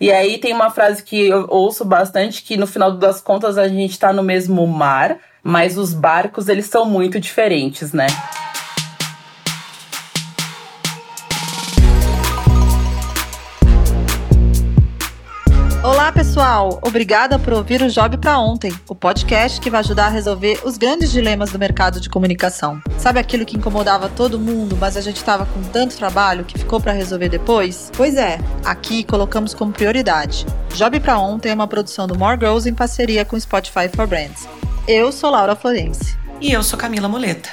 E aí tem uma frase que eu ouço bastante que no final das contas a gente está no mesmo mar, mas os barcos eles são muito diferentes, né? Pessoal! Obrigada por ouvir o Job para Ontem, o podcast que vai ajudar a resolver os grandes dilemas do mercado de comunicação. Sabe aquilo que incomodava todo mundo, mas a gente estava com tanto trabalho que ficou para resolver depois? Pois é, aqui colocamos como prioridade. Job para Ontem é uma produção do More Girls em parceria com Spotify for Brands. Eu sou Laura Florence. E eu sou Camila Moleta.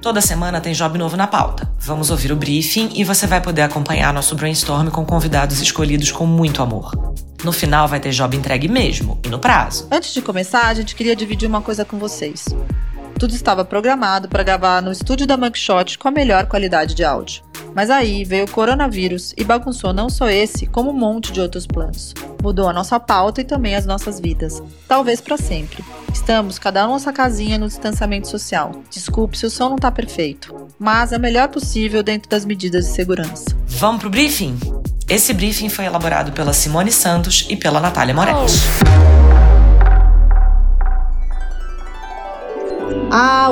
Toda semana tem job novo na pauta. Vamos ouvir o briefing e você vai poder acompanhar nosso brainstorm com convidados escolhidos com muito amor. No final vai ter job entregue mesmo e no prazo. Antes de começar, a gente queria dividir uma coisa com vocês. Tudo estava programado para gravar no estúdio da Mugshot com a melhor qualidade de áudio. Mas aí veio o coronavírus e bagunçou não só esse, como um monte de outros planos. Mudou a nossa pauta e também as nossas vidas. Talvez para sempre. Estamos cada um nossa casinha no distanciamento social. Desculpe se o som não está perfeito, mas é o melhor possível dentro das medidas de segurança. Vamos pro briefing? Esse briefing foi elaborado pela Simone Santos e pela Natália Moretti. Ah,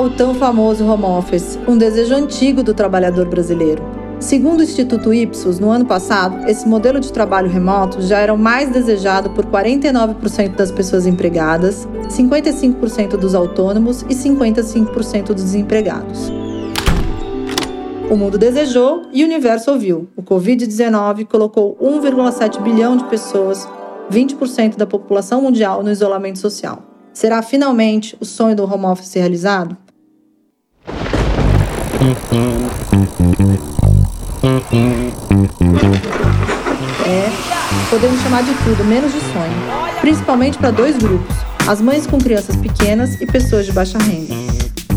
o tão famoso home office, um desejo antigo do trabalhador brasileiro. Segundo o Instituto Ipsos, no ano passado, esse modelo de trabalho remoto já era o mais desejado por 49% das pessoas empregadas, 55% dos autônomos e 55% dos desempregados. O mundo desejou e o universo ouviu. O Covid-19 colocou 1,7 bilhão de pessoas, 20% da população mundial, no isolamento social. Será finalmente o sonho do home office realizado? É, podemos chamar de tudo, menos de sonho. Principalmente para dois grupos: as mães com crianças pequenas e pessoas de baixa renda.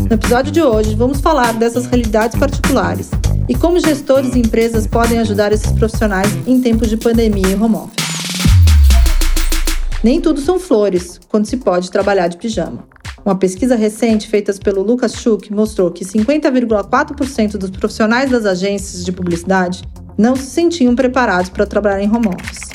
No episódio de hoje, vamos falar dessas realidades particulares e como gestores e empresas podem ajudar esses profissionais em tempos de pandemia e home office. Nem tudo são flores quando se pode trabalhar de pijama. Uma pesquisa recente feita pelo Lucas Schuch mostrou que 50,4% dos profissionais das agências de publicidade não se sentiam preparados para trabalhar em home office.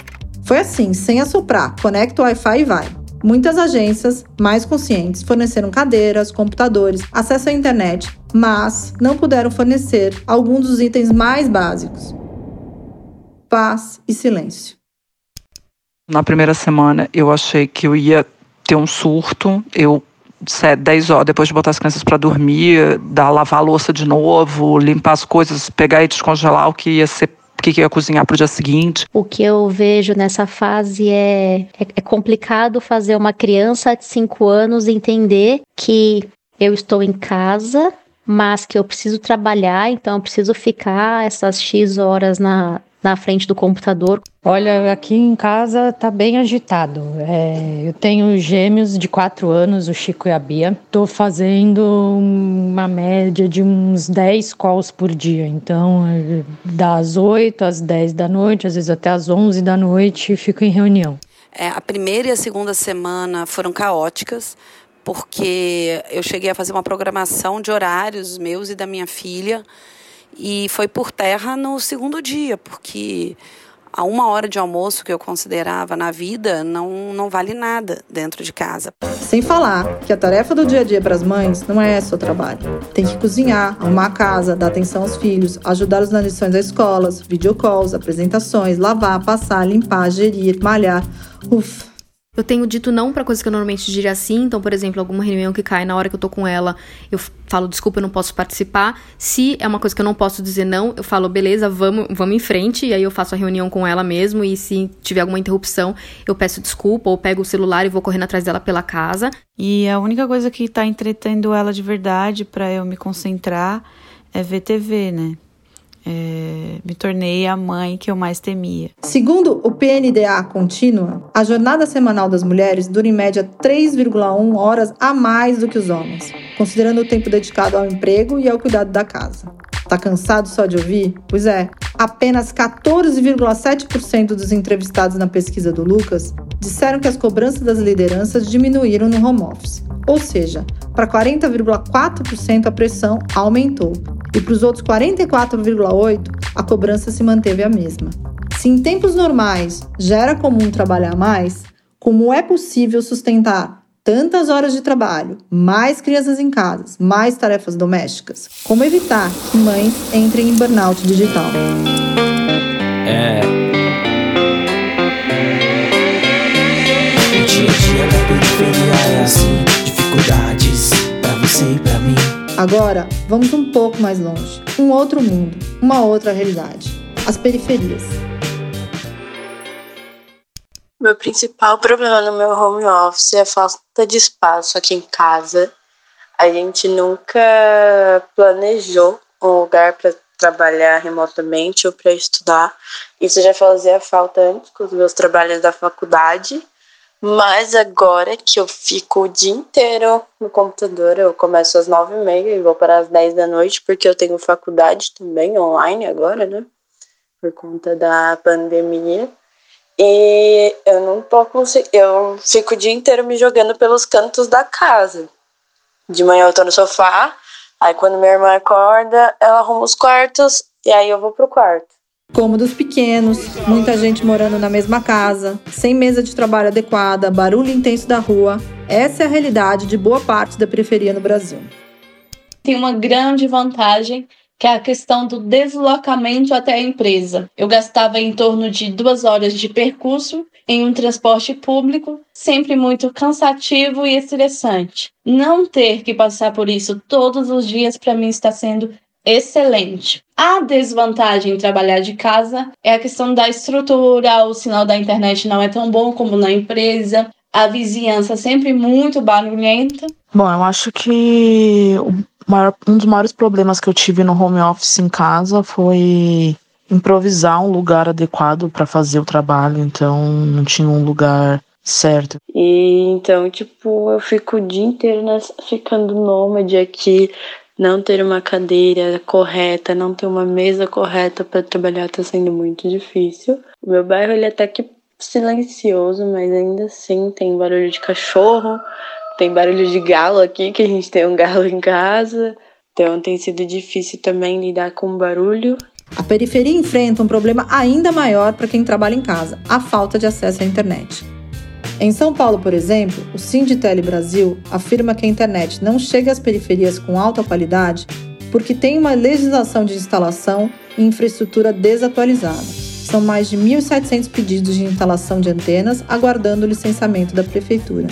Foi assim, sem assoprar, conecta o Wi-Fi e vai. Muitas agências mais conscientes forneceram cadeiras, computadores, acesso à internet, mas não puderam fornecer alguns dos itens mais básicos: paz e silêncio. Na primeira semana, eu achei que eu ia ter um surto. Eu 10 horas, depois de botar as crianças para dormir, dar lavar a louça de novo, limpar as coisas, pegar e descongelar o que ia ser o que, ia cozinhar para o dia seguinte. O que eu vejo nessa fase é, é, é complicado fazer uma criança de 5 anos entender que eu estou em casa, mas que eu preciso trabalhar, então eu preciso ficar essas X horas na, na frente do computador. Olha, aqui em casa tá bem agitado. É, eu tenho gêmeos de quatro anos, o Chico e a Bia. Tô fazendo uma média de uns 10 calls por dia. Então, das 8 às 10 da noite, às vezes até às 11 da noite, fico em reunião. É, a primeira e a segunda semana foram caóticas, porque eu cheguei a fazer uma programação de horários meus e da minha filha e foi por terra no segundo dia, porque a uma hora de almoço que eu considerava na vida não, não vale nada dentro de casa. Sem falar que a tarefa do dia a dia para as mães não é só trabalho. Tem que cozinhar, arrumar a casa, dar atenção aos filhos, ajudá-los nas lições das escolas, videocalls, apresentações, lavar, passar, limpar, gerir, malhar. Uf, eu tenho dito não para coisas que eu normalmente diria sim. Então, por exemplo, alguma reunião que cai na hora que eu tô com ela, eu falo, desculpa, eu não posso participar. Se é uma coisa que eu não posso dizer não, eu falo, beleza, vamos, vamos em frente. E aí eu faço a reunião com ela mesmo. E se tiver alguma interrupção, eu peço desculpa ou pego o celular e vou correndo atrás dela pela casa. E a única coisa que tá entretendo ela de verdade para eu me concentrar é ver TV, né? É, me tornei a mãe que eu mais temia. Segundo o PNDA Contínua, a jornada semanal das mulheres dura em média 3,1 horas a mais do que os homens, considerando o tempo dedicado ao emprego e ao cuidado da casa. Tá cansado só de ouvir? Pois é, apenas 14,7% dos entrevistados na pesquisa do Lucas disseram que as cobranças das lideranças diminuíram no home office. Ou seja, para 40,4% a pressão aumentou, e para os outros 44,8%, a cobrança se manteve a mesma. Se em tempos normais já era comum trabalhar mais, como é possível sustentar tantas horas de trabalho, mais crianças em casa, mais tarefas domésticas? Como evitar que mães entrem em burnout digital? É. O dia a dia da periferia é assim, dificuldades pra você e pra mim. Agora, vamos um pouco mais longe. Um outro mundo, uma outra realidade. As periferias. Meu principal problema no meu home office é a falta de espaço aqui em casa. A gente nunca planejou um lugar para trabalhar remotamente ou para estudar. Isso já fazia falta antes com os meus trabalhos da faculdade. Mas agora que eu fico o dia inteiro no computador, eu começo às nove e meia e vou para as dez da noite, porque eu tenho faculdade também online agora, né? Por conta da pandemia. E eu não tô conseguindo. Eu fico o dia inteiro me jogando pelos cantos da casa. De manhã eu tô no sofá, aí quando minha irmã acorda, ela arruma os quartos e aí eu vou pro quarto. Cômodos pequenos, muita gente morando na mesma casa, sem mesa de trabalho adequada, barulho intenso da rua. Essa é a realidade de boa parte da periferia no Brasil. Tem uma grande vantagem que é a questão do deslocamento até a empresa. Eu gastava em torno de duas horas de percurso em um transporte público, sempre muito cansativo e estressante. Não ter que passar por isso todos os dias para mim está sendo excelente. A desvantagem em trabalhar de casa é a questão da estrutura, o sinal da internet não é tão bom como na empresa, a vizinhança sempre muito barulhenta. Bom, eu acho que maior, um dos maiores problemas que eu tive no home office em casa foi improvisar um lugar adequado para fazer o trabalho, então não tinha um lugar certo. E então, tipo, eu fico o dia inteiro nessa, ficando nômade aqui, não ter uma cadeira correta, não ter uma mesa correta para trabalhar está sendo muito difícil. O meu bairro ele é até que silencioso, mas ainda assim tem barulho de cachorro, tem barulho de galo aqui, que a gente tem um galo em casa. Então tem sido difícil também lidar com barulho. A periferia enfrenta um problema ainda maior para quem trabalha em casa: a falta de acesso à internet. Em São Paulo, por exemplo, o Sinditele Brasil afirma que a internet não chega às periferias com alta qualidade porque tem uma legislação de instalação e infraestrutura desatualizada. São mais de 1.700 pedidos de instalação de antenas aguardando o licenciamento da prefeitura.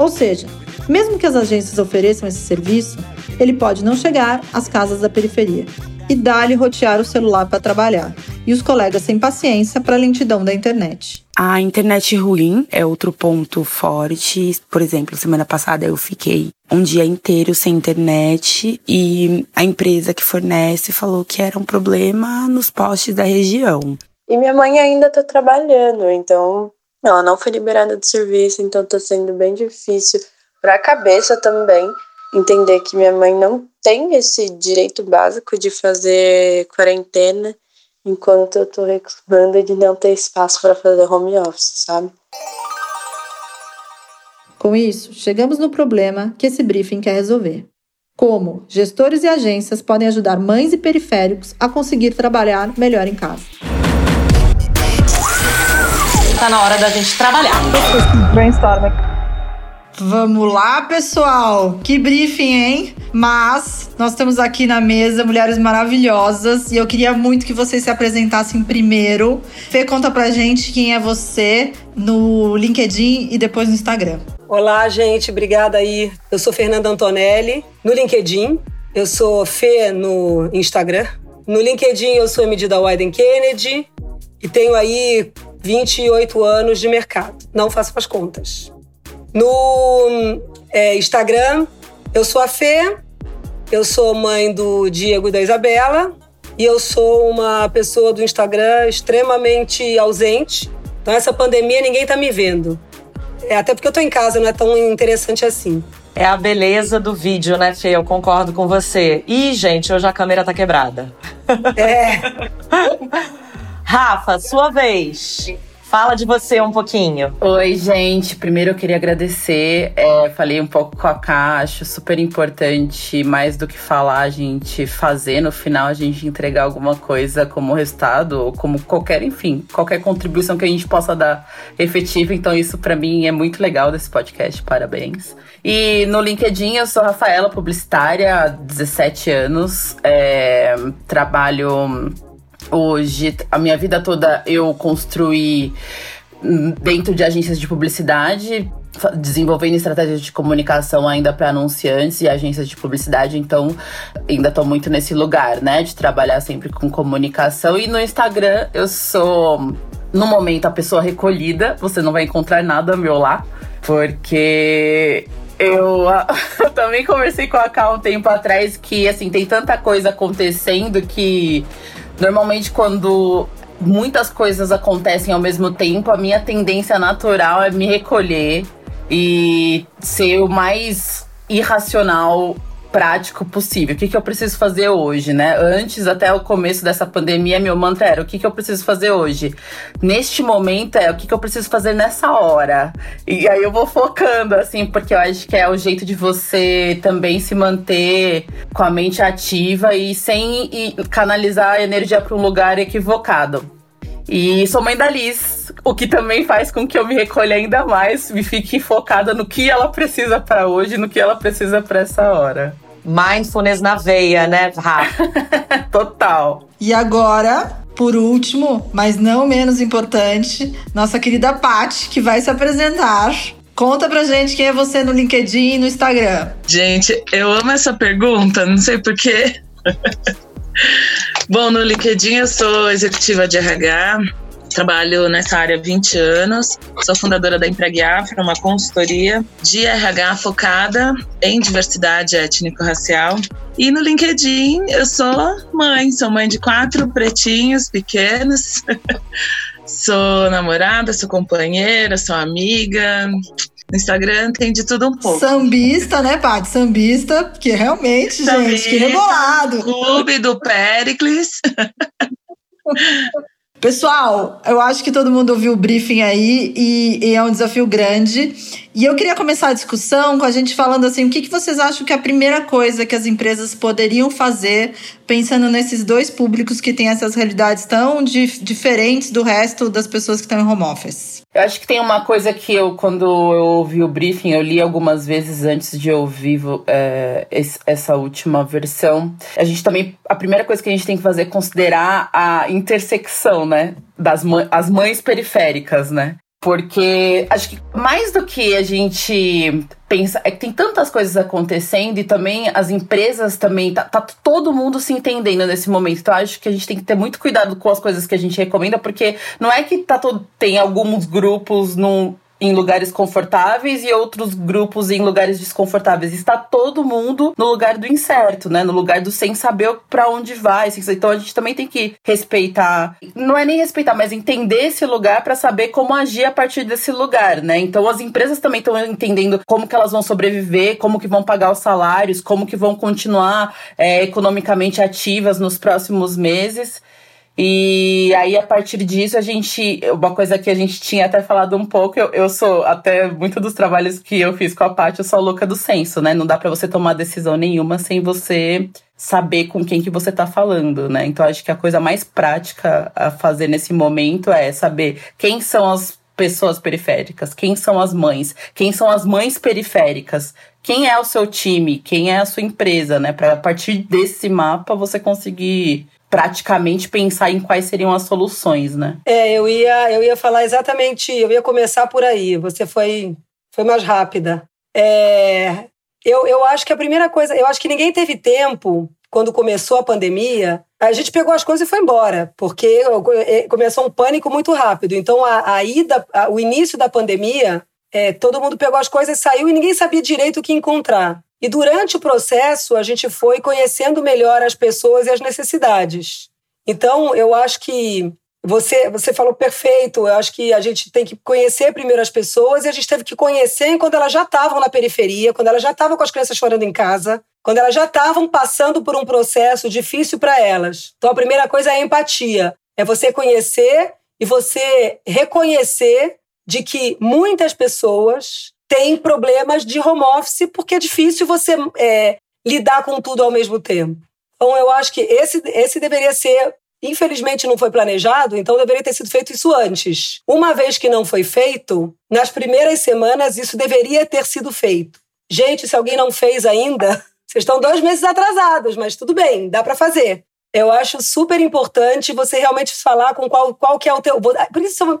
Ou seja, mesmo que as agências ofereçam esse serviço, ele pode não chegar às casas da periferia e dar-lhe rotear o celular para trabalhar, e os colegas sem paciência para a lentidão da internet. A internet ruim é outro ponto forte. Por exemplo, semana passada eu fiquei um dia inteiro sem internet e a empresa que fornece falou que era um problema nos postes da região. E minha mãe ainda está trabalhando, então ela não foi liberada do serviço, então tá sendo bem difícil para a cabeça também entender que minha mãe não tem esse direito básico de fazer quarentena enquanto eu tô reclamando de não ter espaço para fazer home office, sabe? Com isso, chegamos no problema que esse briefing quer resolver. Como gestores e agências podem ajudar mães e periféricos a conseguir trabalhar melhor em casa tá na hora da gente trabalhar. Brainstorming. Vamos lá, pessoal. Que briefing, hein? Mas nós estamos aqui na mesa mulheres maravilhosas e eu queria muito que vocês se apresentassem primeiro. Fê, conta pra gente quem é você no LinkedIn e depois no Instagram. Olá, gente. Obrigada aí. Eu sou Fernanda Antonelli no LinkedIn. Eu sou Fê no Instagram. No LinkedIn eu sou Medida Wyden Kennedy e tenho aí 28 anos de mercado. Não faço as contas. No é, Instagram, eu sou a Fê, eu sou mãe do Diego e da Isabela, e eu sou uma pessoa do Instagram extremamente ausente. Então, essa pandemia, ninguém tá me vendo. É, até porque eu tô em casa, não é tão interessante assim. É a beleza do vídeo, né, Fê? Eu concordo com você. Ih, gente, hoje a câmera tá quebrada. É. Rafa, sua vez. Fala de você um pouquinho. Oi, gente. Primeiro eu queria agradecer. É, falei um pouco com a Cá, acho super importante, mais do que falar, a gente fazer no final, a gente entregar alguma coisa como resultado, ou como qualquer, enfim, qualquer contribuição que a gente possa dar efetiva. Então, isso para mim é muito legal desse podcast. Parabéns. E no LinkedIn eu sou Rafaela, publicitária, há 17 anos. É, trabalho hoje, a minha vida toda eu construí dentro de agências de publicidade, desenvolvendo estratégias de comunicação ainda para anunciantes e agências de publicidade, então ainda estou muito nesse lugar, né, de trabalhar sempre com comunicação. E no Instagram eu sou, no momento, a pessoa recolhida, você não vai encontrar nada meu lá, porque eu, eu, também conversei com a Ká um tempo atrás que, assim, tem tanta coisa acontecendo que Normalmente, quando muitas coisas acontecem ao mesmo tempo, a minha tendência natural é me recolher e ser o mais irracional prático possível. O que, que eu preciso fazer hoje, né? Antes, até o começo dessa pandemia, meu mantra era: o que, que eu preciso fazer hoje? Neste momento é o que, que eu preciso fazer nessa hora. E aí eu vou focando, assim, porque eu acho que é o jeito de você também se manter com a mente ativa e sem canalizar a energia para um lugar equivocado. E sou mãe da Liz, o que também faz com que eu me recolha ainda mais e fique focada no que ela precisa para hoje, no que ela precisa para essa hora. Mindfulness na veia, né, Rafa? Total. E agora, por último, mas não menos importante, nossa querida Paty, que vai se apresentar. Conta pra gente quem é você no LinkedIn e no Instagram. Gente, eu amo essa pergunta, não sei porquê. Bom, no LinkedIn eu sou executiva de RH, trabalho nessa área há 20 anos, sou fundadora da Empregue Afro, uma consultoria de RH focada em diversidade étnico-racial. E no LinkedIn eu sou mãe, sou mãe de quatro pretinhos pequenos. sou namorada, sou companheira, sou amiga, no Instagram tem de tudo um pouco. Sambista, né, Paty? Sambista, porque realmente, Sambista, gente, que rebolado. Clube do Pericles. Pessoal, eu acho que todo mundo ouviu o briefing aí e, e, é um desafio grande. E eu queria começar a discussão com a gente falando assim: o que, que vocês acham que é a primeira coisa que as empresas poderiam fazer, pensando nesses dois públicos que têm essas realidades tão dif diferentes do resto das pessoas que estão em home office? Eu acho que tem uma coisa que eu, quando eu ouvi o briefing, eu li algumas vezes antes de ouvir é, essa última versão. A gente também, a primeira coisa que a gente tem que fazer é considerar a intersecção, né? Das as mães periféricas, né? Porque acho que mais do que a gente pensa, é que tem tantas coisas acontecendo e também as empresas também, tá, tá, todo mundo se entendendo nesse momento. Então acho que a gente tem que ter muito cuidado com as coisas que a gente recomenda, porque não é que tá todo, tem alguns grupos num em lugares confortáveis e outros grupos em lugares desconfortáveis. Está todo mundo no lugar do incerto, né? No lugar do sem saber para onde vai. Então a gente também tem que respeitar, não é nem respeitar, mas entender esse lugar para saber como agir a partir desse lugar, né? Então as empresas também estão entendendo como que elas vão sobreviver, como que vão pagar os salários, como que vão continuar é, economicamente ativas nos próximos meses. E aí, a partir disso, a gente. Uma coisa que a gente tinha até falado um pouco, eu, eu sou, até muito dos trabalhos que eu fiz com a Paty, eu sou a louca do senso, né? Não dá para você tomar decisão nenhuma sem você saber com quem que você tá falando, né? Então, acho que a coisa mais prática a fazer nesse momento é saber quem são as pessoas periféricas, quem são as mães, quem são as mães periféricas, quem é o seu time, quem é a sua empresa, né? Para partir desse mapa você conseguir praticamente pensar em quais seriam as soluções, né? É, eu ia, eu ia falar exatamente, eu ia começar por aí. Você foi, foi mais rápida. É, eu, eu acho que a primeira coisa, eu acho que ninguém teve tempo quando começou a pandemia, a gente pegou as coisas e foi embora, porque é, começou um pânico muito rápido. Então, a, a ida, a, o início da pandemia, é, todo mundo pegou as coisas, saiu e ninguém sabia direito o que encontrar. E durante o processo, a gente foi conhecendo melhor as pessoas e as necessidades. Então, eu acho que você, você falou perfeito. Eu acho que a gente tem que conhecer primeiro as pessoas e a gente teve que conhecer quando elas já estavam na periferia, quando elas já estavam com as crianças chorando em casa, quando elas já estavam passando por um processo difícil para elas. Então, a primeira coisa é a empatia. É você conhecer e você reconhecer de que muitas pessoas têm problemas de home office porque é difícil você é, lidar com tudo ao mesmo tempo. Então, eu acho que esse, esse deveria ser. Infelizmente não foi planejado, então deveria ter sido feito isso antes. Uma vez que não foi feito, nas primeiras semanas isso deveria ter sido feito. Gente, se alguém não fez ainda, vocês estão dois meses atrasados, mas tudo bem, dá para fazer. Eu acho super importante você realmente falar com qual, qual que é o teu.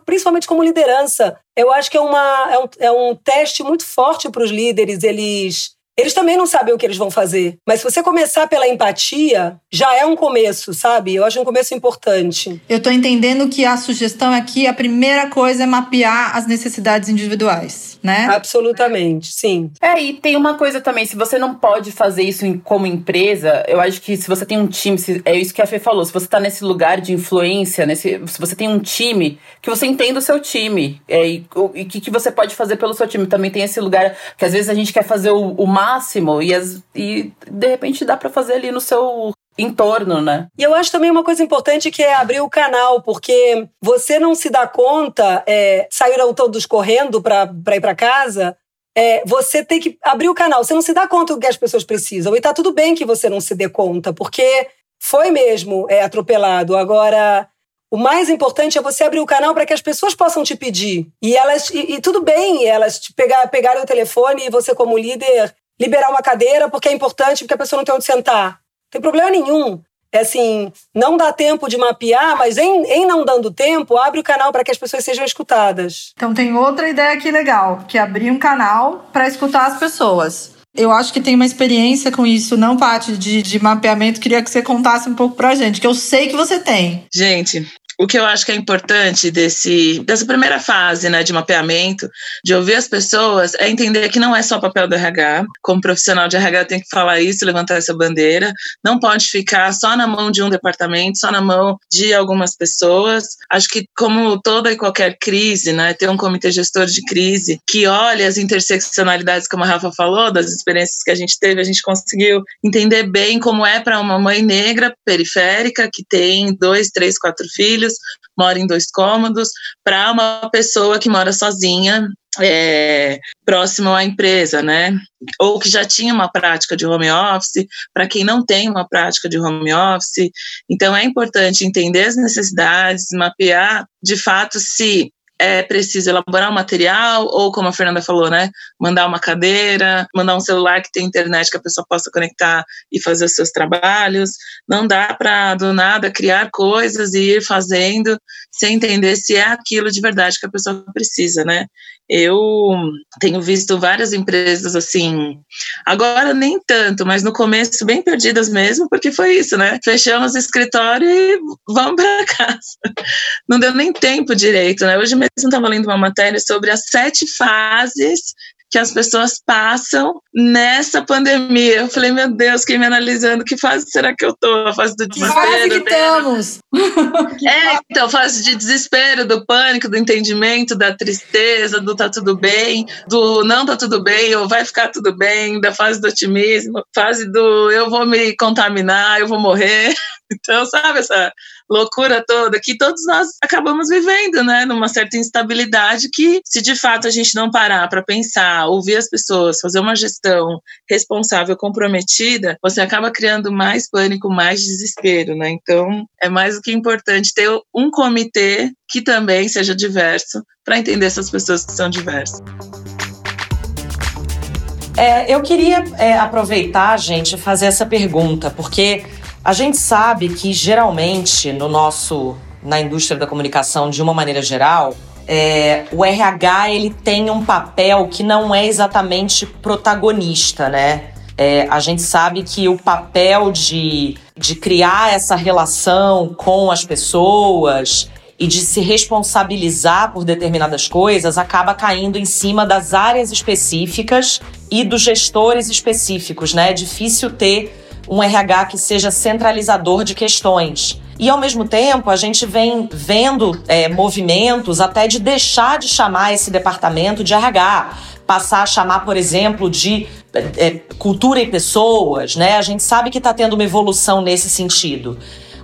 Principalmente como liderança. Eu acho que é, uma, é, um, é um teste muito forte para os líderes. Eles eles também não sabem o que eles vão fazer. Mas se você começar pela empatia, já é um começo, sabe? Eu acho um começo importante. Eu tô entendendo que a sugestão aqui, a primeira coisa é mapear as necessidades individuais, né? Absolutamente, sim. É, e tem uma coisa também, se você não pode fazer isso como empresa, eu acho que se você tem um time, é isso que a Fê falou, se você tá nesse lugar de influência, nesse, se você tem um time, que você entenda o seu time. É, e o que, que você pode fazer pelo seu time. Também tem esse lugar que às vezes a gente quer fazer o, o máximo e, as, e de repente dá para fazer ali no seu entorno, né? E eu acho também uma coisa importante que é abrir o canal, porque você não se dá conta, é, saíram todos correndo para ir para casa, é, você tem que abrir o canal. Você não se dá conta do que as pessoas precisam. E tá tudo bem que você não se dê conta, porque foi mesmo é, atropelado. Agora, o mais importante é você abrir o canal para que as pessoas possam te pedir. E elas e, e tudo bem elas te pegar, pegarem o telefone e você, como líder, liberar uma cadeira porque é importante, porque a pessoa não tem onde sentar. Não tem problema nenhum. É assim, não dá tempo de mapear, mas em, em não dando tempo, abre o canal para que as pessoas sejam escutadas. Então tem outra ideia aqui legal, que é abrir um canal para escutar as pessoas. Eu acho que tem uma experiência com isso, não, Paty, de, de mapeamento. Queria que você contasse um pouco pra gente, que eu sei que você tem. Gente, o que eu acho que é importante desse, dessa primeira fase né, de mapeamento, de ouvir as pessoas, é entender que não é só papel do RH. Como profissional de RH, tem que falar isso, levantar essa bandeira. Não pode ficar só na mão de um departamento, só na mão de algumas pessoas. Acho que, como toda e qualquer crise, né, ter um comitê gestor de crise que olha as interseccionalidades, como a Rafa falou, das experiências que a gente teve, a gente conseguiu entender bem como é para uma mãe negra periférica que tem dois, três, quatro filhos mora em dois cômodos, para uma pessoa que mora sozinha, é, próximo à empresa, né? Ou que já tinha uma prática de home office, para quem não tem uma prática de home office. Então, é importante entender as necessidades, mapear de fato se é preciso elaborar um material, ou como a Fernanda falou, né, mandar uma cadeira, mandar um celular que tem internet que a pessoa possa conectar e fazer os seus trabalhos. Não dá para, do nada, criar coisas e ir fazendo sem entender se é aquilo de verdade que a pessoa precisa, né? Eu tenho visto várias empresas assim, agora nem tanto, mas no começo bem perdidas mesmo, porque foi isso, né? Fechamos o escritório e vamos para casa. Não deu nem tempo direito, né? Hoje mesmo estava lendo uma matéria sobre as sete fases que as pessoas passam nessa pandemia. Eu falei, meu Deus, quem me analisando, que fase será que eu tô? A fase do desespero. Que fase que estamos? é, então, fase de desespero, do pânico, do entendimento, da tristeza, do tá tudo bem, do não tá tudo bem, ou vai ficar tudo bem, da fase do otimismo, fase do eu vou me contaminar, eu vou morrer. Então, sabe, essa loucura toda que todos nós acabamos vivendo, né? Numa certa instabilidade que, se de fato a gente não parar para pensar, ouvir as pessoas, fazer uma gestão responsável, comprometida, você acaba criando mais pânico, mais desespero, né? Então, é mais do que importante ter um comitê que também seja diverso para entender essas pessoas que são diversas. É, eu queria é, aproveitar, gente, fazer essa pergunta, porque a gente sabe que geralmente no nosso na indústria da comunicação de uma maneira geral, é, o RH ele tem um papel que não é exatamente protagonista, né? É, a gente sabe que o papel de, de criar essa relação com as pessoas e de se responsabilizar por determinadas coisas acaba caindo em cima das áreas específicas e dos gestores específicos, né? É difícil ter um RH que seja centralizador de questões. E ao mesmo tempo, a gente vem vendo é, movimentos até de deixar de chamar esse departamento de RH, passar a chamar, por exemplo, de é, cultura e pessoas, né? A gente sabe que está tendo uma evolução nesse sentido.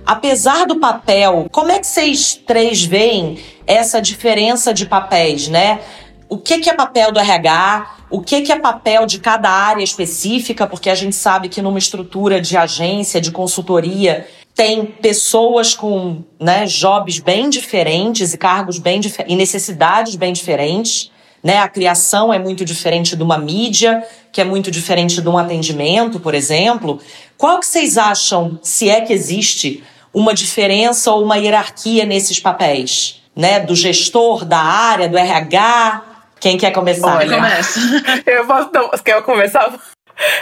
apesar do papel, como é que vocês três veem essa diferença de papéis, né? O que, que é papel do RH? O que, que é papel de cada área específica? Porque a gente sabe que numa estrutura de agência, de consultoria, tem pessoas com né, jobs bem diferentes e cargos bem e necessidades bem diferentes. Né? A criação é muito diferente de uma mídia, que é muito diferente de um atendimento, por exemplo. Qual que vocês acham, se é que existe, uma diferença ou uma hierarquia nesses papéis? Né? Do gestor, da área, do RH? Quem quer começar? Olha, Começa. eu posso. Não, quer começar?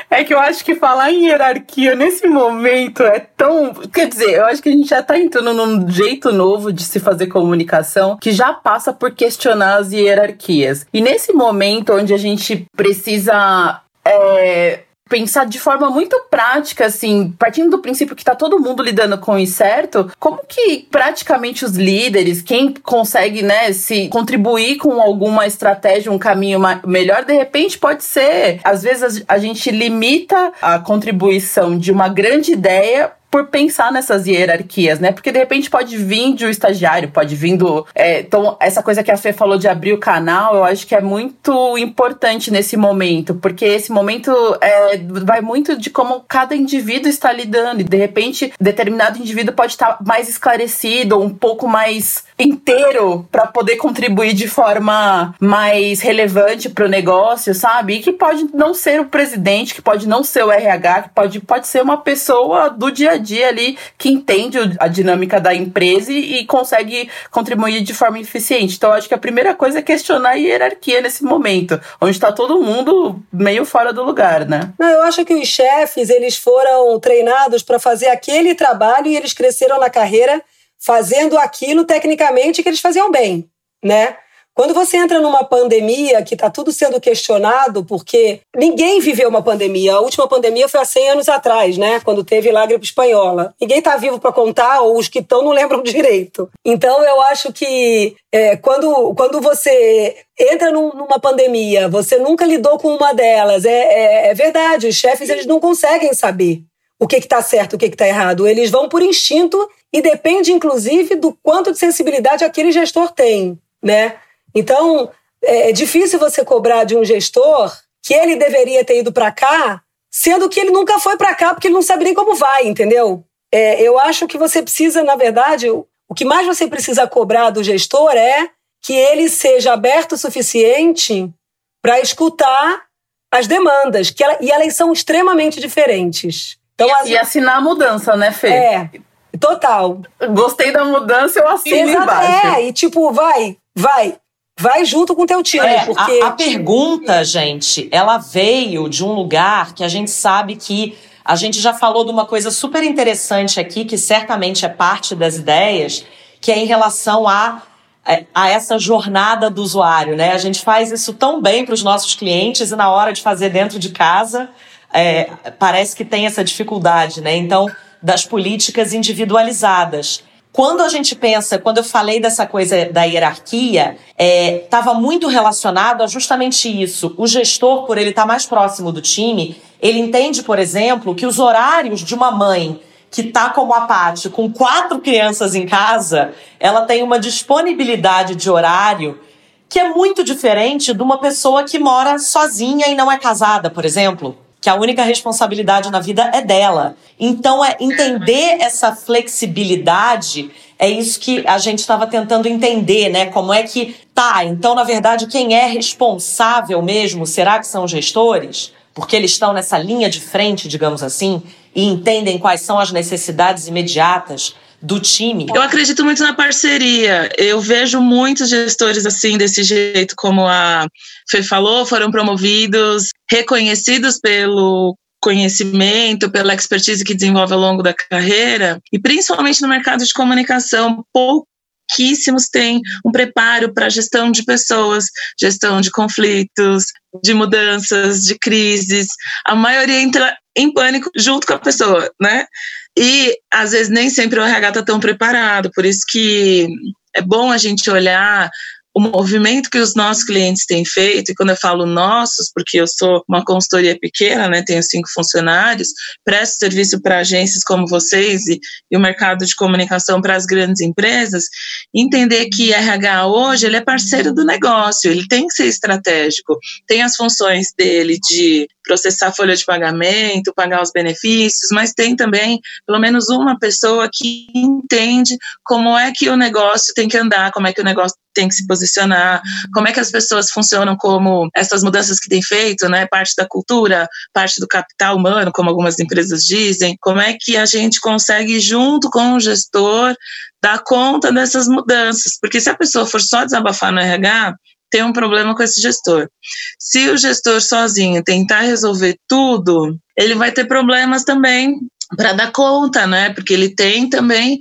É que eu acho que falar em hierarquia nesse momento é tão. Quer dizer, eu acho que a gente já tá entrando num jeito novo de se fazer comunicação que já passa por questionar as hierarquias. E nesse momento onde a gente precisa. É, pensar de forma muito prática, assim, partindo do princípio que tá todo mundo lidando com o incerto, como que praticamente os líderes, quem consegue, né, se contribuir com alguma estratégia, um caminho melhor, de repente pode ser, às vezes a gente limita a contribuição de uma grande ideia por pensar nessas hierarquias, né? Porque de repente pode vir de um estagiário, pode vir do. É, então, essa coisa que a Fê falou de abrir o canal, eu acho que é muito importante nesse momento, porque esse momento é, vai muito de como cada indivíduo está lidando, e de repente determinado indivíduo pode estar mais esclarecido, um pouco mais inteiro para poder contribuir de forma mais relevante para o negócio, sabe? E que pode não ser o presidente, que pode não ser o RH, que pode, pode ser uma pessoa do dia a dia ali que entende a dinâmica da empresa e, e consegue contribuir de forma eficiente. Então, acho que a primeira coisa é questionar a hierarquia nesse momento, onde está todo mundo meio fora do lugar, né? Não, eu acho que os chefes, eles foram treinados para fazer aquele trabalho e eles cresceram na carreira fazendo aquilo tecnicamente que eles faziam bem, né? Quando você entra numa pandemia que está tudo sendo questionado, porque ninguém viveu uma pandemia. A última pandemia foi há 100 anos atrás, né? Quando teve lá a gripe espanhola. Ninguém está vivo para contar, ou os que estão não lembram direito. Então, eu acho que é, quando, quando você entra num, numa pandemia, você nunca lidou com uma delas. É, é, é verdade, os chefes eles não conseguem saber o que está certo, o que está errado. Eles vão por instinto e depende, inclusive, do quanto de sensibilidade aquele gestor tem, né? Então, é, é difícil você cobrar de um gestor que ele deveria ter ido para cá, sendo que ele nunca foi para cá porque ele não sabe nem como vai, entendeu? É, eu acho que você precisa, na verdade, o que mais você precisa cobrar do gestor é que ele seja aberto o suficiente para escutar as demandas, que ela, e elas são extremamente diferentes. Então, e, as... e assinar a mudança, né, Fê? É, Total. Gostei da mudança, eu assino Exato, embaixo. É, e tipo, vai, vai. Vai junto com o teu time. É, porque... a, a pergunta, gente, ela veio de um lugar que a gente sabe que a gente já falou de uma coisa super interessante aqui, que certamente é parte das ideias, que é em relação a, é, a essa jornada do usuário, né? A gente faz isso tão bem para os nossos clientes e na hora de fazer dentro de casa, é, parece que tem essa dificuldade, né? Então, das políticas individualizadas. Quando a gente pensa, quando eu falei dessa coisa da hierarquia, estava é, muito relacionado a justamente isso. O gestor, por ele estar tá mais próximo do time, ele entende, por exemplo, que os horários de uma mãe que está como a Paty, com quatro crianças em casa, ela tem uma disponibilidade de horário que é muito diferente de uma pessoa que mora sozinha e não é casada, por exemplo que a única responsabilidade na vida é dela. Então, é entender essa flexibilidade é isso que a gente estava tentando entender, né? Como é que tá? Então, na verdade, quem é responsável mesmo? Será que são os gestores? Porque eles estão nessa linha de frente, digamos assim, e entendem quais são as necessidades imediatas do time. Eu acredito muito na parceria. Eu vejo muitos gestores assim, desse jeito, como a Fê falou, foram promovidos, reconhecidos pelo conhecimento, pela expertise que desenvolve ao longo da carreira, e principalmente no mercado de comunicação, pouquíssimos têm um preparo para gestão de pessoas, gestão de conflitos, de mudanças, de crises. A maioria entra em pânico junto com a pessoa, né? E às vezes nem sempre o RH está tão preparado, por isso que é bom a gente olhar o movimento que os nossos clientes têm feito, e quando eu falo nossos, porque eu sou uma consultoria pequena, né, tenho cinco funcionários, presto serviço para agências como vocês e, e o mercado de comunicação para as grandes empresas, entender que RH hoje ele é parceiro do negócio, ele tem que ser estratégico, tem as funções dele de processar folha de pagamento, pagar os benefícios, mas tem também pelo menos uma pessoa que entende como é que o negócio tem que andar, como é que o negócio tem que se posicionar, como é que as pessoas funcionam como essas mudanças que tem feito, né, parte da cultura, parte do capital humano, como algumas empresas dizem, como é que a gente consegue junto com o gestor dar conta dessas mudanças, porque se a pessoa for só desabafar no RH, tem um problema com esse gestor. Se o gestor sozinho tentar resolver tudo, ele vai ter problemas também para dar conta, né? Porque ele tem também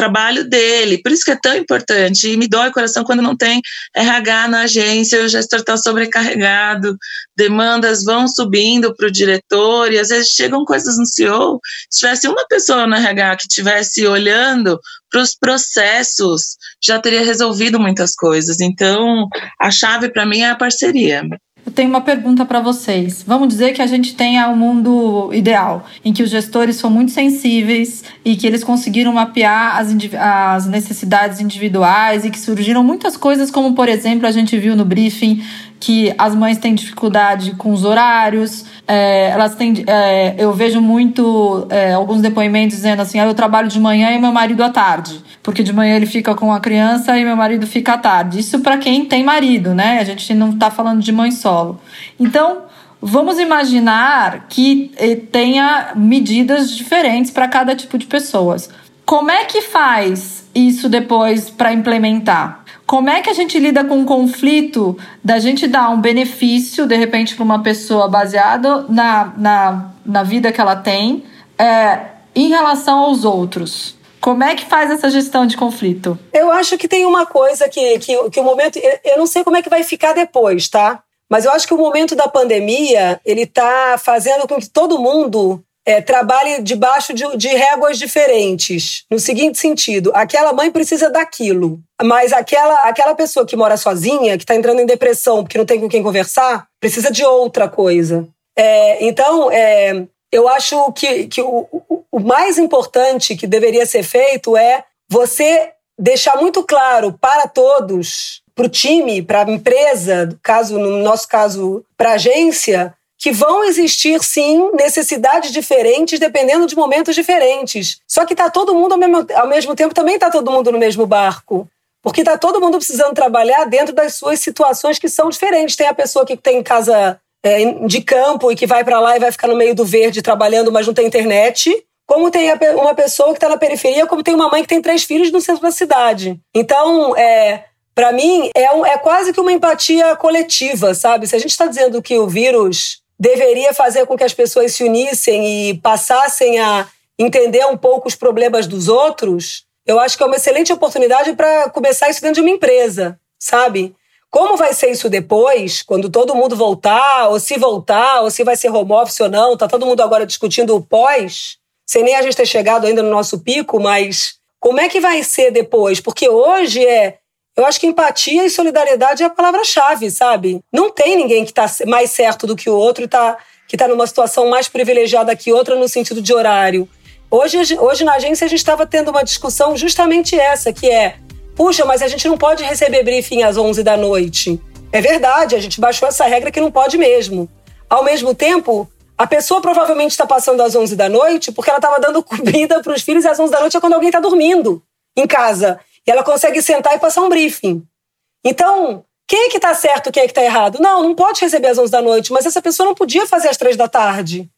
trabalho dele. Por isso que é tão importante. E me dói o coração quando não tem RH na agência, o gestor está sobrecarregado, demandas vão subindo para o diretor, e às vezes chegam coisas no CEO. Se tivesse uma pessoa no RH que estivesse olhando para os processos, já teria resolvido muitas coisas. Então, a chave para mim é a parceria. Eu tenho uma pergunta para vocês. Vamos dizer que a gente tenha um mundo ideal, em que os gestores são muito sensíveis e que eles conseguiram mapear as, as necessidades individuais e que surgiram muitas coisas, como por exemplo a gente viu no briefing que as mães têm dificuldade com os horários, é, elas têm, é, eu vejo muito é, alguns depoimentos dizendo assim, ah, eu trabalho de manhã e meu marido à tarde, porque de manhã ele fica com a criança e meu marido fica à tarde. Isso para quem tem marido, né? A gente não está falando de mãe solo. Então, vamos imaginar que eh, tenha medidas diferentes para cada tipo de pessoas. Como é que faz isso depois para implementar? Como é que a gente lida com o conflito da gente dar um benefício, de repente, para uma pessoa baseado na, na, na vida que ela tem, é, em relação aos outros? Como é que faz essa gestão de conflito? Eu acho que tem uma coisa que, que, que o momento. Eu não sei como é que vai ficar depois, tá? Mas eu acho que o momento da pandemia ele está fazendo com que todo mundo é, trabalhe debaixo de, de réguas diferentes. No seguinte sentido, aquela mãe precisa daquilo, mas aquela, aquela pessoa que mora sozinha, que está entrando em depressão porque não tem com quem conversar, precisa de outra coisa. É, então, é, eu acho que, que o, o mais importante que deveria ser feito é você deixar muito claro para todos, para o time, para a empresa, caso, no nosso caso, para a agência, que vão existir sim necessidades diferentes dependendo de momentos diferentes. Só que está todo mundo ao mesmo, ao mesmo tempo também está todo mundo no mesmo barco. Porque está todo mundo precisando trabalhar dentro das suas situações que são diferentes. Tem a pessoa que tem casa é, de campo e que vai para lá e vai ficar no meio do verde trabalhando, mas não tem internet. Como tem uma pessoa que está na periferia, como tem uma mãe que tem três filhos no centro da cidade. Então, é, para mim, é, um, é quase que uma empatia coletiva, sabe? Se a gente está dizendo que o vírus deveria fazer com que as pessoas se unissem e passassem a entender um pouco os problemas dos outros, eu acho que é uma excelente oportunidade para começar isso dentro de uma empresa, sabe? Como vai ser isso depois, quando todo mundo voltar, ou se voltar, ou se vai ser home office ou não, tá todo mundo agora discutindo o pós, sem nem a gente ter chegado ainda no nosso pico, mas como é que vai ser depois? Porque hoje é eu acho que empatia e solidariedade é a palavra-chave, sabe? Não tem ninguém que está mais certo do que o outro e tá, que está numa situação mais privilegiada que outra no sentido de horário. Hoje, hoje na agência a gente estava tendo uma discussão justamente essa, que é, puxa, mas a gente não pode receber briefing às 11 da noite. É verdade, a gente baixou essa regra que não pode mesmo. Ao mesmo tempo, a pessoa provavelmente está passando às 11 da noite porque ela estava dando comida para os filhos e às 11 da noite é quando alguém está dormindo em casa. E ela consegue sentar e passar um briefing. Então, quem é que está certo, quem é que está errado? Não, não pode receber às 11 da noite, mas essa pessoa não podia fazer às 3 da tarde.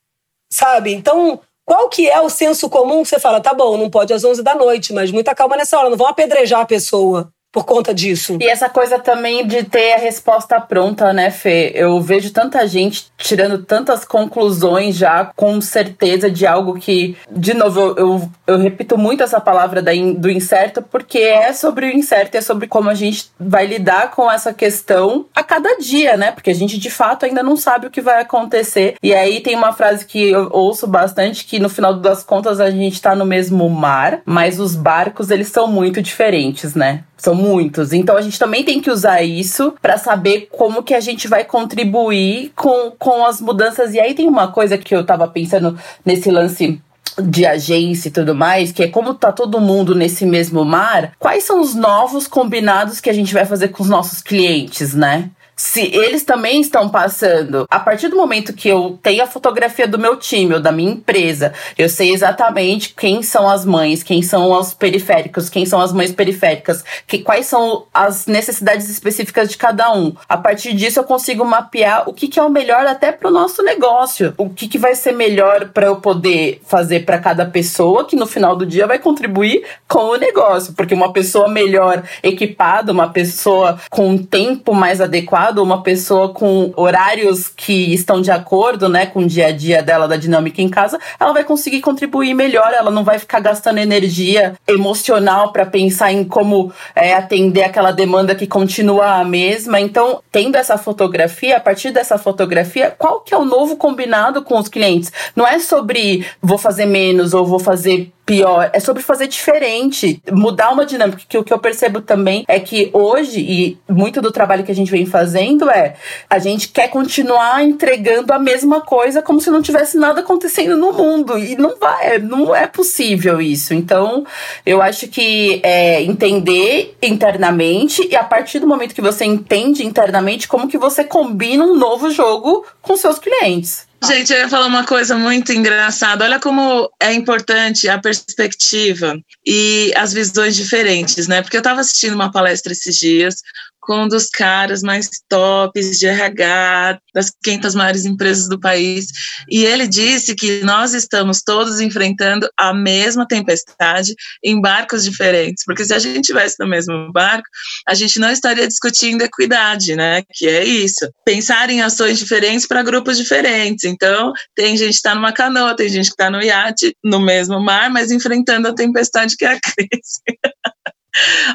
Sabe? Então, qual que é o senso comum? Que você fala, tá bom, não pode às 11 da noite, mas muita calma nessa hora, não vão apedrejar a pessoa por conta disso. E essa coisa também de ter a resposta pronta, né, Fê? Eu vejo tanta gente tirando tantas conclusões já com certeza de algo que, de novo, eu, eu, repito muito essa palavra da in, do incerto, porque é sobre o incerto, é sobre como a gente vai lidar com essa questão a cada dia, né? Porque a gente de fato ainda não sabe o que vai acontecer. E aí tem uma frase que eu ouço bastante que no final das contas a gente tá no mesmo mar, mas os barcos eles são muito diferentes, né? São muitos. Então a gente também tem que usar isso para saber como que a gente vai contribuir com, com as mudanças. E aí tem uma coisa que eu tava pensando nesse lance de agência e tudo mais, que é como tá todo mundo nesse mesmo mar, quais são os novos combinados que a gente vai fazer com os nossos clientes, né? Se eles também estão passando, a partir do momento que eu tenho a fotografia do meu time ou da minha empresa, eu sei exatamente quem são as mães, quem são os periféricos, quem são as mães periféricas, que quais são as necessidades específicas de cada um. A partir disso eu consigo mapear o que, que é o melhor até para o nosso negócio, o que, que vai ser melhor para eu poder fazer para cada pessoa que no final do dia vai contribuir com o negócio, porque uma pessoa melhor equipada, uma pessoa com um tempo mais adequado uma pessoa com horários que estão de acordo, né, com o dia a dia dela, da dinâmica em casa, ela vai conseguir contribuir melhor, ela não vai ficar gastando energia emocional para pensar em como é, atender aquela demanda que continua a mesma. Então, tendo essa fotografia, a partir dessa fotografia, qual que é o novo combinado com os clientes? Não é sobre vou fazer menos ou vou fazer pior, é sobre fazer diferente, mudar uma dinâmica. Que o que eu percebo também é que hoje, e muito do trabalho que a gente vem fazendo é a gente quer continuar entregando a mesma coisa como se não tivesse nada acontecendo no mundo. E não vai, não é possível isso. Então, eu acho que é entender internamente e a partir do momento que você entende internamente, como que você combina um novo jogo com seus clientes. Gente, eu ia falar uma coisa muito engraçada. Olha como é importante a perspectiva e as visões diferentes, né? Porque eu estava assistindo uma palestra esses dias com um dos caras mais tops de RH, das 500 maiores empresas do país, e ele disse que nós estamos todos enfrentando a mesma tempestade em barcos diferentes, porque se a gente estivesse no mesmo barco, a gente não estaria discutindo equidade, né? Que é isso, pensar em ações diferentes para grupos diferentes. Então, tem gente que está numa canoa, tem gente que está no iate, no mesmo mar, mas enfrentando a tempestade que é a crise.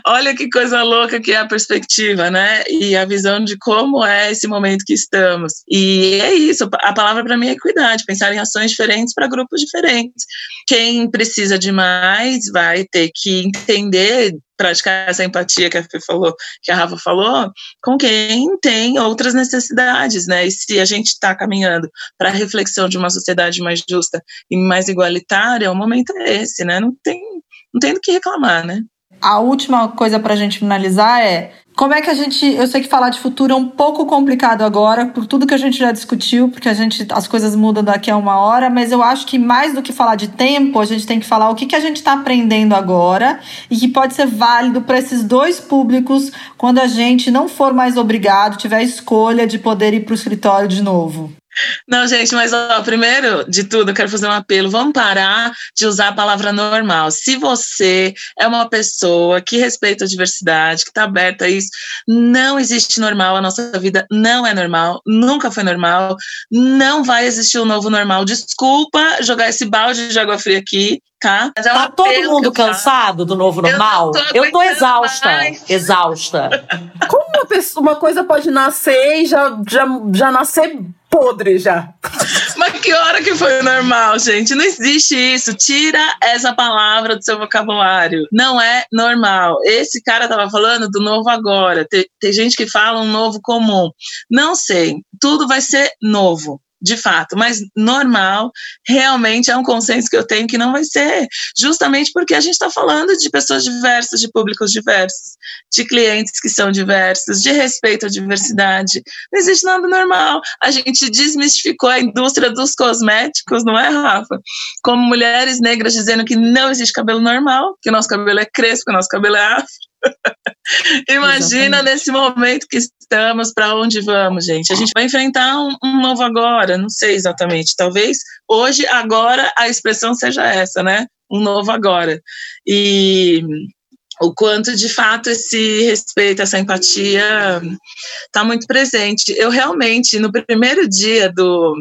Olha que coisa louca que é a perspectiva, né? E a visão de como é esse momento que estamos. E é isso, a palavra para mim é equidade, pensar em ações diferentes para grupos diferentes. Quem precisa de mais vai ter que entender praticar essa empatia que a Fê falou, que a Rafa falou, com quem tem outras necessidades, né? E se a gente está caminhando para a reflexão de uma sociedade mais justa e mais igualitária, o momento é esse, né? Não tem, não tem do que reclamar, né? A última coisa para a gente finalizar é como é que a gente. Eu sei que falar de futuro é um pouco complicado agora, por tudo que a gente já discutiu, porque a gente, as coisas mudam daqui a uma hora, mas eu acho que mais do que falar de tempo, a gente tem que falar o que, que a gente está aprendendo agora e que pode ser válido para esses dois públicos quando a gente não for mais obrigado, tiver a escolha de poder ir para o escritório de novo. Não, gente, mas ó, primeiro de tudo, eu quero fazer um apelo. Vamos parar de usar a palavra normal. Se você é uma pessoa que respeita a diversidade, que está aberta a isso, não existe normal. A nossa vida não é normal, nunca foi normal, não vai existir um novo normal. Desculpa jogar esse balde de água fria aqui, tá? Mas é tá todo mundo cansado do novo normal? Eu, tô, eu tô exausta. Mais. Exausta. Como uma, pessoa, uma coisa pode nascer e já, já, já nascer podre já. Mas que hora que foi normal, gente? Não existe isso. Tira essa palavra do seu vocabulário. Não é normal. Esse cara tava falando do novo agora. Tem, tem gente que fala um novo comum. Não sei. Tudo vai ser novo de fato, mas normal, realmente é um consenso que eu tenho que não vai ser, justamente porque a gente está falando de pessoas diversas, de públicos diversos, de clientes que são diversos, de respeito à diversidade. Não existe nada normal. A gente desmistificou a indústria dos cosméticos, não é, Rafa? Como mulheres negras dizendo que não existe cabelo normal, que o nosso cabelo é crespo, que o nosso cabelo é afro. Imagina Exatamente. nesse momento que estamos, para onde vamos, gente. A gente vai enfrentar um, um, novo agora, não sei exatamente. Talvez hoje, agora, a expressão seja essa, né? Um novo agora. E o quanto de fato esse respeito, essa empatia está muito presente. Eu realmente, no primeiro dia do,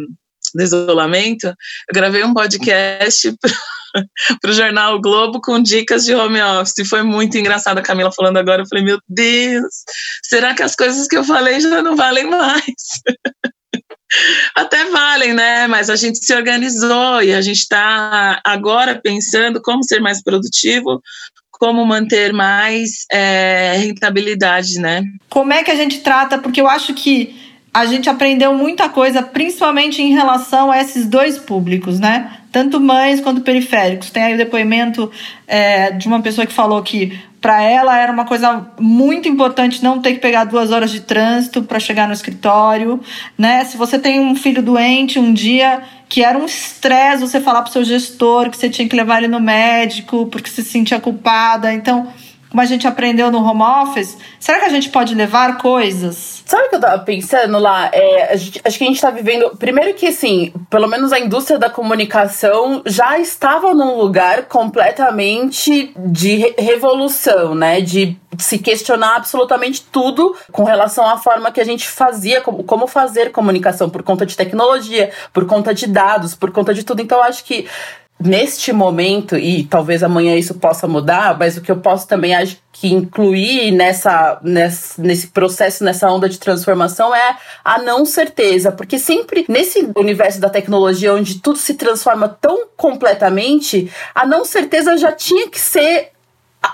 do isolamento, eu gravei um podcast para o jornal o Globo com dicas de home office. Foi muito engraçado a Camila falando agora. Eu falei, meu Deus, será que as coisas que eu falei já não valem mais? Até valem, né? Mas a gente se organizou e a gente está agora pensando como ser mais produtivo, como manter mais é, rentabilidade, né? Como é que a gente trata? Porque eu acho que a gente aprendeu muita coisa, principalmente em relação a esses dois públicos, né? Tanto mães quanto periféricos. Tem aí o depoimento é, de uma pessoa que falou que para ela era uma coisa muito importante não ter que pegar duas horas de trânsito para chegar no escritório, né? Se você tem um filho doente um dia que era um estresse você falar para o seu gestor que você tinha que levar ele no médico porque se sentia culpada, então como a gente aprendeu no home office, será que a gente pode levar coisas? Sabe o que eu tava pensando lá? É, gente, acho que a gente tá vivendo. Primeiro que, assim, pelo menos a indústria da comunicação já estava num lugar completamente de re revolução, né? De se questionar absolutamente tudo com relação à forma que a gente fazia, como, como fazer comunicação, por conta de tecnologia, por conta de dados, por conta de tudo. Então, acho que neste momento, e talvez amanhã isso possa mudar, mas o que eu posso também acho que incluir nessa, nessa, nesse processo, nessa onda de transformação é a não certeza, porque sempre nesse universo da tecnologia onde tudo se transforma tão completamente, a não certeza já tinha que ser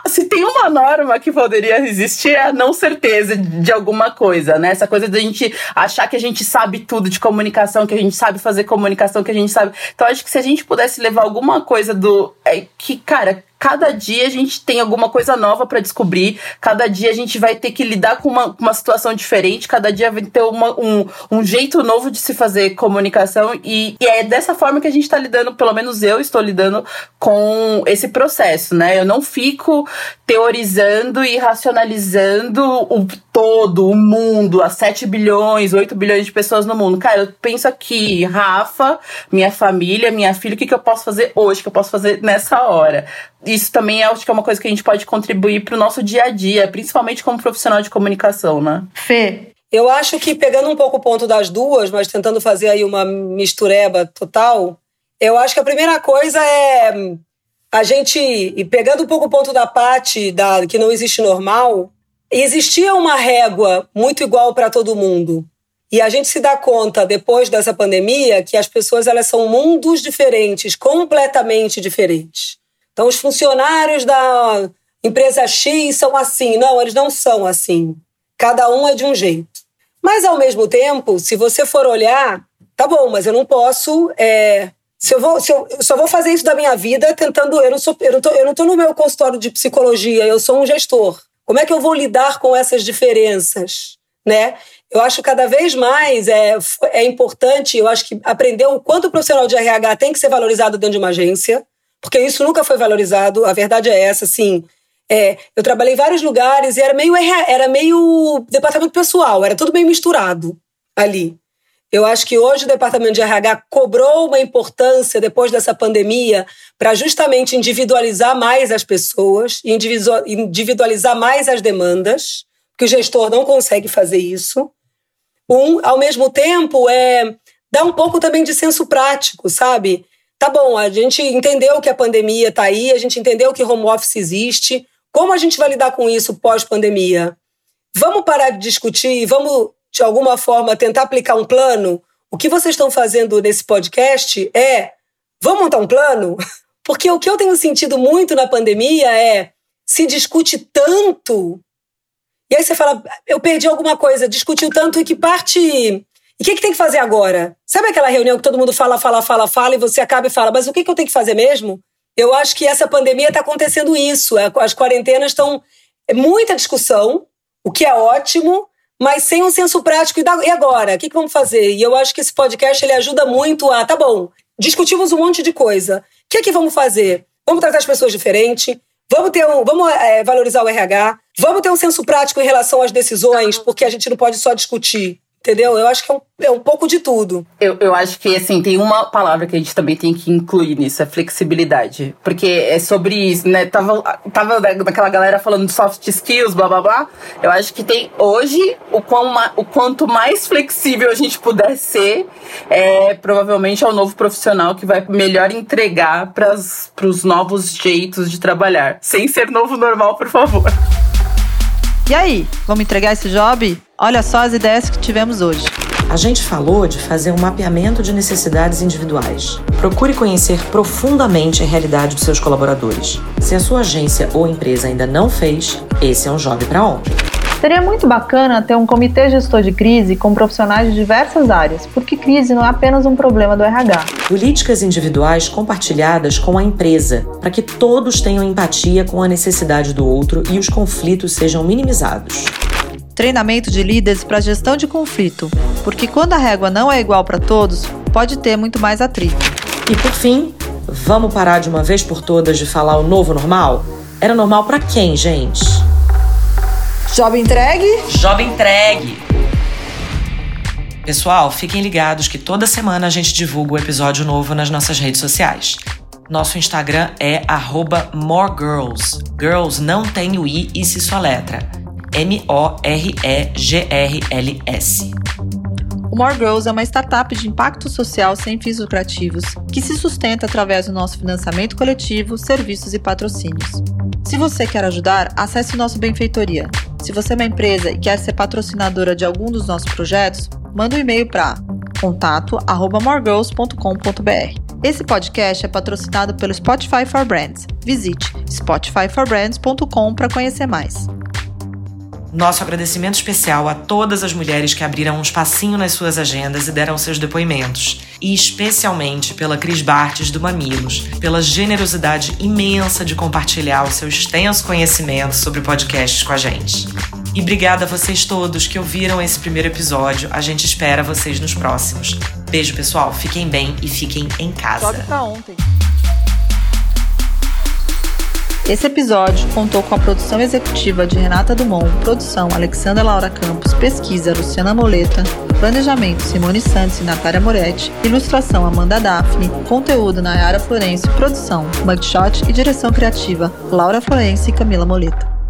se tem uma norma que poderia existir é a não certeza de alguma coisa, né? Essa coisa de a gente achar que a gente sabe tudo de comunicação, que a gente sabe fazer comunicação, que a gente sabe. Então, acho que se a gente pudesse levar alguma coisa do. É, que, cara, cada dia a gente tem alguma coisa nova para descobrir, cada dia a gente vai ter que lidar com uma, uma situação diferente, cada dia vai ter uma, um, um jeito novo de se fazer comunicação. E, e é dessa forma que a gente está lidando, pelo menos eu estou lidando com esse processo, né? Eu não fico teorizando e racionalizando o todo, o mundo, as 7 bilhões, 8 bilhões de pessoas no mundo. Cara, eu penso aqui, Rafa, minha família, minha filha, o que, que eu posso fazer hoje, o que eu posso fazer nessa hora isso também acho que é uma coisa que a gente pode contribuir para o nosso dia a dia, principalmente como profissional de comunicação, né? Fê. Eu acho que pegando um pouco o ponto das duas, mas tentando fazer aí uma mistureba total, eu acho que a primeira coisa é a gente, e pegando um pouco o ponto da parte da que não existe normal, existia uma régua muito igual para todo mundo. E a gente se dá conta depois dessa pandemia que as pessoas elas são mundos diferentes, completamente diferentes. Então, os funcionários da empresa X são assim. Não, eles não são assim. Cada um é de um jeito. Mas, ao mesmo tempo, se você for olhar, tá bom, mas eu não posso. É, se eu, vou, se eu, eu, só vou fazer isso da minha vida tentando. Eu não, sou, eu, não eu não no meu consultório de psicologia, eu sou um gestor. Como é que eu vou lidar com essas diferenças? Né? Eu acho cada vez mais é, é importante, eu acho que aprender o quanto o profissional de RH tem que ser valorizado dentro de uma agência porque isso nunca foi valorizado. A verdade é essa, assim. É, eu trabalhei em vários lugares e era meio, era meio departamento pessoal, era tudo meio misturado ali. Eu acho que hoje o departamento de RH cobrou uma importância depois dessa pandemia para justamente individualizar mais as pessoas, individualizar mais as demandas, que o gestor não consegue fazer isso. Um, ao mesmo tempo, é dar um pouco também de senso prático, sabe? tá bom, a gente entendeu que a pandemia está aí, a gente entendeu que home office existe. Como a gente vai lidar com isso pós-pandemia? Vamos parar de discutir, vamos, de alguma forma, tentar aplicar um plano? O que vocês estão fazendo nesse podcast é. Vamos montar um plano? Porque o que eu tenho sentido muito na pandemia é se discute tanto. E aí você fala, eu perdi alguma coisa, discutiu tanto e que parte e o que, que, tem que fazer agora? Sabe aquela reunião que todo mundo fala, fala, fala, fala, e você acaba e fala, mas o que, que eu tenho que fazer mesmo? Eu acho que essa pandemia está acontecendo isso. É, as quarentenas estão. É muita discussão, o que é ótimo, mas sem um senso prático. E agora? O que, que vamos fazer? E eu acho que esse podcast ele ajuda muito a. Tá bom, discutimos um monte de coisa. O que é que vamos fazer? Vamos tratar as pessoas diferente? Vamos ter um, vamos é, valorizar o RH? Vamos ter um senso prático em relação às decisões, porque a gente não pode só discutir. Entendeu? Eu acho que é um, é um pouco de tudo. Eu, eu acho que, assim, tem uma palavra que a gente também tem que incluir nisso, é flexibilidade. Porque é sobre isso, né? Tava, tava daquela galera falando de soft skills, blá blá blá. Eu acho que tem hoje, o, quão, o quanto mais flexível a gente puder ser, é, provavelmente é o novo profissional que vai melhor entregar para os novos jeitos de trabalhar. Sem ser novo normal, por favor. E aí, vamos entregar esse job? Olha só as ideias que tivemos hoje. A gente falou de fazer um mapeamento de necessidades individuais. Procure conhecer profundamente a realidade dos seus colaboradores. Se a sua agência ou empresa ainda não fez, esse é um job para ontem. Seria muito bacana ter um comitê gestor de crise com profissionais de diversas áreas, porque crise não é apenas um problema do RH. Políticas individuais compartilhadas com a empresa, para que todos tenham empatia com a necessidade do outro e os conflitos sejam minimizados. Treinamento de líderes para gestão de conflito, porque quando a régua não é igual para todos, pode ter muito mais atrito. E por fim, vamos parar de uma vez por todas de falar o novo normal? Era normal para quem, gente? Job entregue? Job entregue! Pessoal, fiquem ligados que toda semana a gente divulga um episódio novo nas nossas redes sociais. Nosso Instagram é moregirls. Girls não tem o i e se soletra. M-O-R-E-G-R-L-S. O More Girls é uma startup de impacto social sem fins lucrativos que se sustenta através do nosso financiamento coletivo, serviços e patrocínios. Se você quer ajudar, acesse o nosso Benfeitoria. Se você é uma empresa e quer ser patrocinadora de algum dos nossos projetos, manda um e-mail para contato@moregirls.com.br. Esse podcast é patrocinado pelo Spotify for Brands. Visite spotifyforbrands.com para conhecer mais. Nosso agradecimento especial a todas as mulheres que abriram um espacinho nas suas agendas e deram seus depoimentos. E especialmente pela Cris Bartes do Mamilos, pela generosidade imensa de compartilhar o seu extenso conhecimento sobre podcasts com a gente. E obrigada a vocês todos que ouviram esse primeiro episódio. A gente espera vocês nos próximos. Beijo, pessoal. Fiquem bem e fiquem em casa. Ontem. Esse episódio contou com a produção executiva de Renata Dumont, produção Alexandra Laura Campos, pesquisa Luciana Moleta, planejamento Simone Santos e Natália Moretti, ilustração Amanda Daphne, conteúdo Nayara Florencio, produção Mugshot e direção criativa Laura Florencio e Camila Moleta.